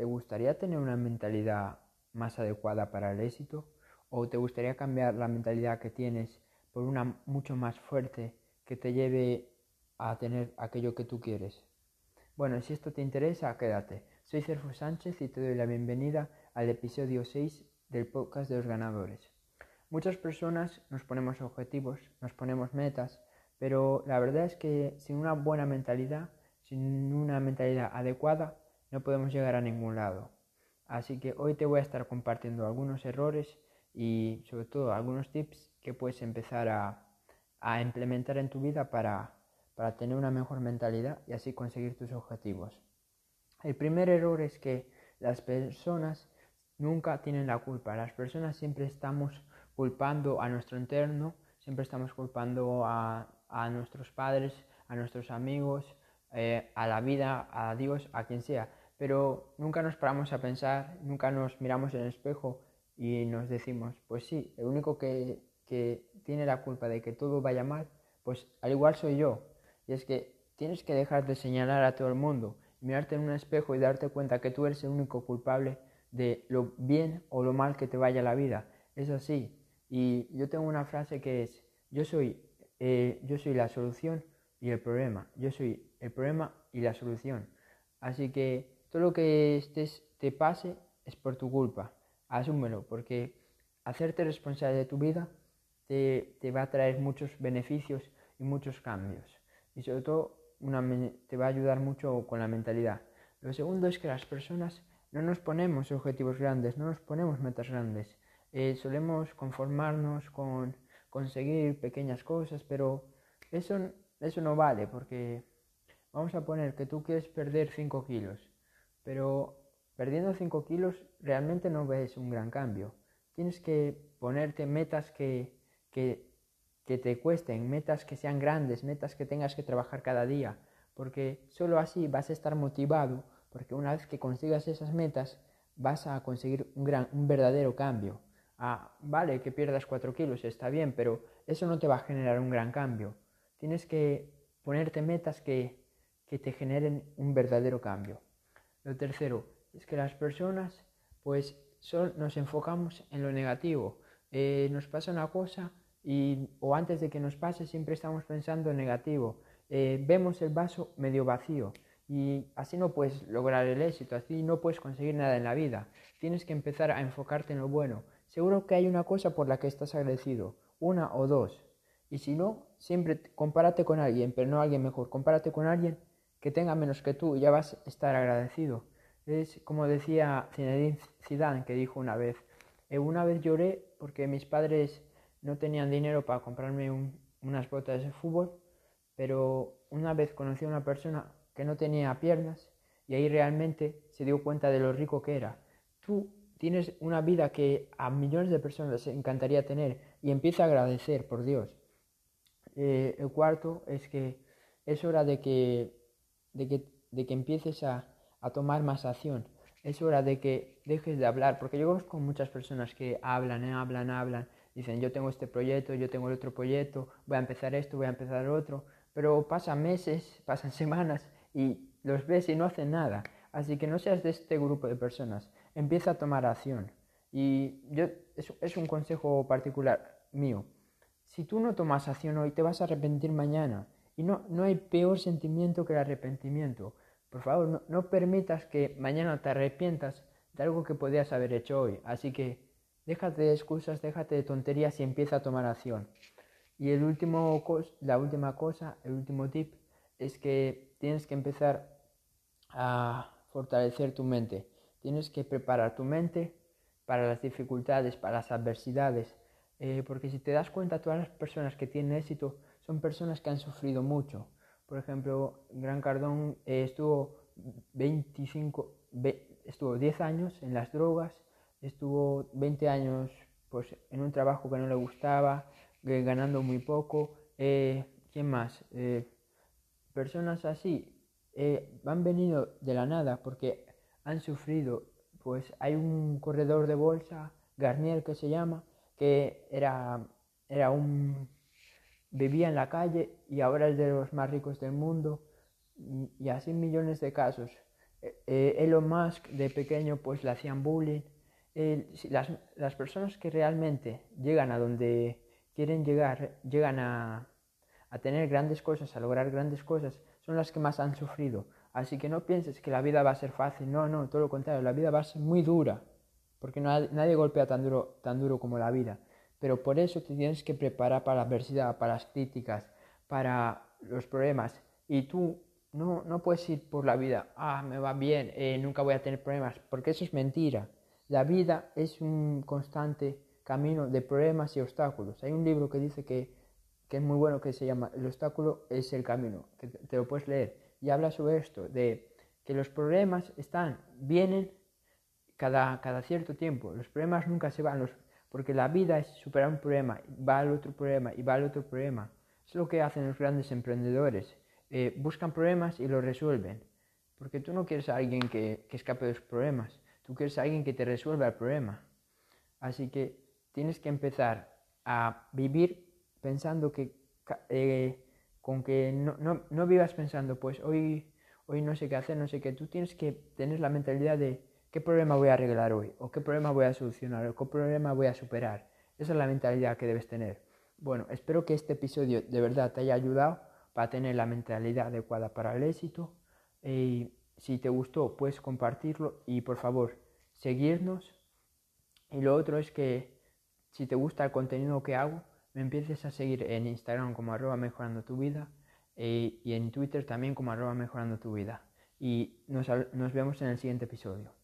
¿te gustaría tener una mentalidad más adecuada para el éxito? ¿O te gustaría cambiar la mentalidad que tienes por una mucho más fuerte que te lleve a tener aquello que tú quieres? Bueno, si esto te interesa, quédate. Soy Cerfo Sánchez y te doy la bienvenida al episodio 6 del podcast de los ganadores. Muchas personas nos ponemos objetivos, nos ponemos metas, pero la verdad es que sin una buena mentalidad, sin una mentalidad adecuada, no podemos llegar a ningún lado. Así que hoy te voy a estar compartiendo algunos errores y sobre todo algunos tips que puedes empezar a, implementar en tu vida para, para tener una mejor mentalidad y así conseguir tus objetivos. El primer error es que las personas nunca tienen la culpa. Las personas siempre estamos culpando a nuestro interno, siempre estamos culpando a, nuestros padres, a nuestros amigos, eh, a la vida, a Dios, a quien sea. Pero nunca nos paramos a pensar, nunca nos miramos en el espejo y nos decimos, pues sí, el único que, que tiene la culpa de que todo vaya mal, pues al igual soy yo. Y es que tienes que dejar de señalar a todo el mundo, mirarte en un espejo y darte cuenta que tú eres el único culpable de lo bien o lo mal que te vaya la vida. Es así, y yo tengo una frase que es, yo soy, eh, yo soy la solución y el problema. Yo soy el problema y la solución. Así que todo lo que estés, te pase es por tu culpa. Asúmelo, porque hacerte responsable de tu vida te, va a traer muchos beneficios y muchos cambios. Y sobre todo te va a ayudar mucho con la mentalidad. Lo segundo es que las personas no nos ponemos objetivos grandes, no nos ponemos metas grandes. Eh, solemos conformarnos con conseguir pequeñas cosas, pero eso, eso no vale porque vamos a poner que tú quieres perder 5 kilos, pero perdiendo 5 kilos realmente no ves un gran cambio. Tienes que ponerte metas que, que, te cuesten, metas que sean grandes, metas que tengas que trabajar cada día, porque solo así vas a estar motivado, porque una vez que consigas esas metas vas a conseguir un, gran, un verdadero cambio. Ah, vale, que pierdas 4 kilos, está bien, pero eso no te va a generar un gran cambio. Tienes que ponerte metas que, que te generen un verdadero cambio. Lo tercero es que las personas, pues, solo nos enfocamos en lo negativo. Eh, nos pasa una cosa y, o antes de que nos pase, siempre estamos pensando en negativo. Eh, vemos el vaso medio vacío y así no puedes lograr el éxito, así no puedes conseguir nada en la vida. Tienes que empezar a enfocarte en lo bueno Seguro que hay una cosa por la que estás agradecido, una o dos. Y si no, siempre compárate con alguien, pero no alguien mejor. Compárate con alguien que tenga menos que tú ya vas a estar agradecido. Es como decía Zinedine Zidane, que dijo una vez, eh, una vez lloré porque mis padres no tenían dinero para comprarme unas botas de fútbol, pero una vez conocí a una persona que no tenía piernas y ahí realmente se dio cuenta de lo rico que era. Tú tienes una vida que a millones de personas les encantaría tener y empieza a agradecer por Dios. Eh, el cuarto es que es hora de que, de que, de que empieces a, a, tomar más acción. Es hora de que dejes de hablar, porque yo conozco muchas personas que hablan, eh, hablan, hablan, dicen yo tengo este proyecto, yo tengo el otro proyecto, voy a empezar esto, voy a empezar otro, pero pasan meses, pasan semanas y los ves y no hacen nada. Así que no seas de este grupo de personas empieza a tomar acción. Y yo, es, es un consejo particular mío. Si tú no tomas acción hoy, te vas a arrepentir mañana. Y no, no hay peor sentimiento que el arrepentimiento. Por favor, no, permitas que mañana te arrepientas de algo que podías haber hecho hoy. Así que déjate de excusas, déjate de tonterías y empieza a tomar acción. Y el último la última cosa, el último tip, es que tienes que empezar a fortalecer tu mente. Tienes que preparar tu mente para las dificultades, para las adversidades, eh, porque si te das cuenta, todas las personas que tienen éxito son personas que han sufrido mucho. Por ejemplo, Gran Cardón eh, estuvo 25, estuvo 10 años en las drogas, estuvo 20 años pues, en un trabajo que no le gustaba, eh, ganando muy poco. ¿Quién más? personas así van venido de la nada porque han sufrido. Pues hay un corredor de bolsa, Garnier que se llama, que era, era un... vivía en la calle y ahora es de los más ricos del mundo y así millones de casos. Eh, Elon Musk de pequeño pues le hacían bullying. las, las, personas que realmente llegan a donde quieren llegar, llegan a, a tener grandes cosas, a lograr grandes cosas, son las que más han sufrido. Así que no pienses que la vida va a ser fácil, no, no, todo lo contrario, la vida va a ser muy dura, porque nadie golpea tan duro, tan duro como la vida. Pero por eso te tienes que preparar para la adversidad, para las críticas, para los problemas. Y tú no, no puedes ir por la vida, ah, me va bien, eh, nunca voy a tener problemas, porque eso es mentira. La vida es un constante camino de problemas y obstáculos. Hay un libro que dice que, que es muy bueno, que se llama El obstáculo es el camino, que te lo puedes leer. Y habla sobre esto, de que los problemas están, vienen cada, cada cierto tiempo. Los problemas nunca se van, los, porque la vida es superar un problema, va al otro problema y va al otro problema. Es lo que hacen los grandes emprendedores. Eh, buscan problemas y los resuelven. Porque tú no quieres a alguien que, que, escape de los problemas, tú quieres a alguien que te resuelva el problema. Así que tienes que empezar a vivir pensando que, eh, con que no, no, no, vivas pensando, pues hoy, hoy no sé qué hacer, no sé qué. Tú tienes que tener la mentalidad de qué problema voy a arreglar hoy, o qué problema voy a solucionar, o qué problema voy a superar. Esa es la mentalidad que debes tener. Bueno, espero que este episodio de verdad te haya ayudado para tener la mentalidad adecuada para el éxito. Y si te gustó, puedes compartirlo y por favor, seguirnos. Y lo otro es que si te gusta el contenido que hago, me empieces a seguir en Instagram como arroba mejorando tu vida y en Twitter también como arroba mejorando tu vida. Y nos, nos vemos en el siguiente episodio.